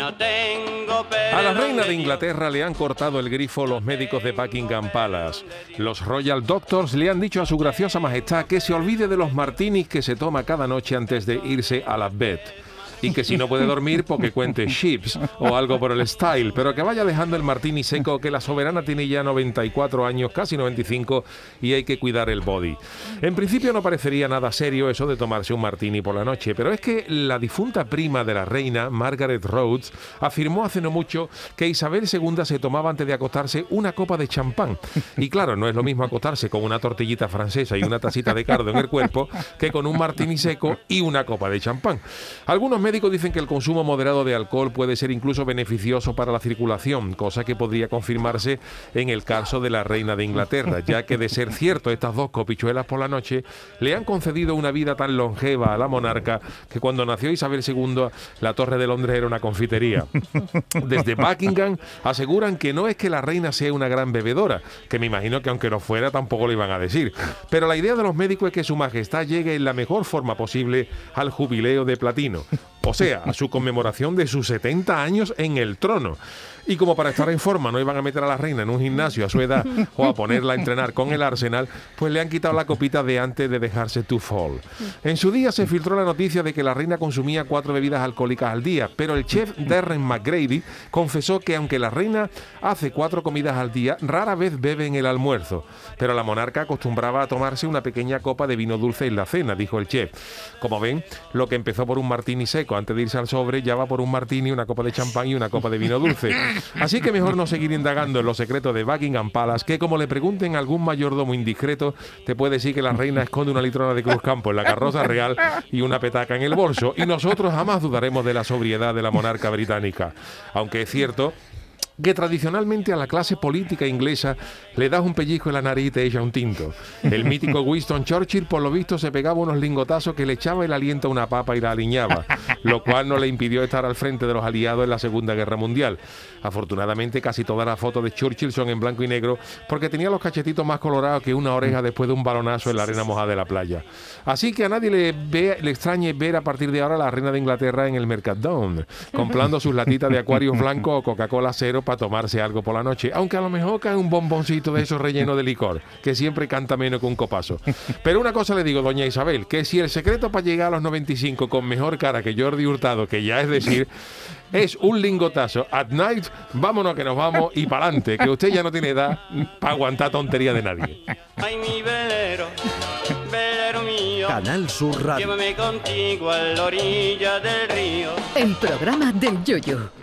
No tengo A la reina de Inglaterra le han cortado el grifo los médicos de Buckingham Palace. Los Royal Doctors le han dicho a su graciosa majestad que se olvide de los martinis que se toma cada noche antes de irse a la bed y que si no puede dormir, porque cuente chips o algo por el style, pero que vaya dejando el martini seco, que la soberana tiene ya 94 años, casi 95, y hay que cuidar el body. En principio no parecería nada serio eso de tomarse un martini por la noche, pero es que la difunta prima de la reina, Margaret Rhodes, afirmó hace no mucho que Isabel II se tomaba antes de acostarse una copa de champán. Y claro, no es lo mismo acostarse con una tortillita francesa y una tacita de cardo en el cuerpo que con un martini seco y una copa de champán. Algunos médicos dicen que el consumo moderado de alcohol puede ser incluso beneficioso para la circulación, cosa que podría confirmarse en el caso de la reina de Inglaterra, ya que de ser cierto estas dos copichuelas por la noche, le han concedido una vida tan longeva a la monarca que cuando nació Isabel II, la Torre de Londres era una confitería. Desde Buckingham aseguran que no es que la reina sea una gran bebedora, que me imagino que aunque no fuera tampoco lo iban a decir, pero la idea de los médicos es que su majestad llegue en la mejor forma posible al jubileo de platino o sea, a su conmemoración de sus 70 años en el trono. Y como para estar en forma no iban a meter a la reina en un gimnasio a su edad o a ponerla a entrenar con el Arsenal, pues le han quitado la copita de antes de dejarse to fall. En su día se filtró la noticia de que la reina consumía cuatro bebidas alcohólicas al día, pero el chef Darren McGrady confesó que aunque la reina hace cuatro comidas al día, rara vez bebe en el almuerzo. Pero la monarca acostumbraba a tomarse una pequeña copa de vino dulce en la cena, dijo el chef. Como ven, lo que empezó por un martini seco antes de irse al sobre, ya va por un martini, una copa de champán y una copa de vino dulce. Así que mejor no seguir indagando en los secretos de Buckingham Palace, que como le pregunten algún mayordomo indiscreto, te puede decir que la reina esconde una litrona de Cruz Campo en la carroza real y una petaca en el bolso. Y nosotros jamás dudaremos de la sobriedad de la monarca británica. Aunque es cierto que tradicionalmente a la clase política inglesa le das un pellizco en la nariz y te echa un tinto. El mítico Winston Churchill, por lo visto, se pegaba unos lingotazos que le echaba el aliento a una papa y la aliñaba, lo cual no le impidió estar al frente de los aliados en la Segunda Guerra Mundial. Afortunadamente, casi todas las fotos de Churchill son en blanco y negro porque tenía los cachetitos más colorados que una oreja después de un balonazo en la arena mojada de la playa. Así que a nadie le, ve, le extrañe ver a partir de ahora a la reina de Inglaterra en el Mercadón, comprando sus latitas de acuarios blanco o Coca-Cola cero para tomarse algo por la noche, aunque a lo mejor cae un bomboncito de esos relleno de licor, que siempre canta menos que un copazo. Pero una cosa le digo, doña Isabel, que si el secreto para llegar a los 95 con mejor cara que Jordi Hurtado, que ya es decir, es un lingotazo. At night, vámonos que nos vamos y para adelante, que usted ya no tiene edad para aguantar tontería de nadie. Ay, mi velero, velero mío. Canal Sur Radio. Llévame contigo a la orilla del río. El programa del Yoyo.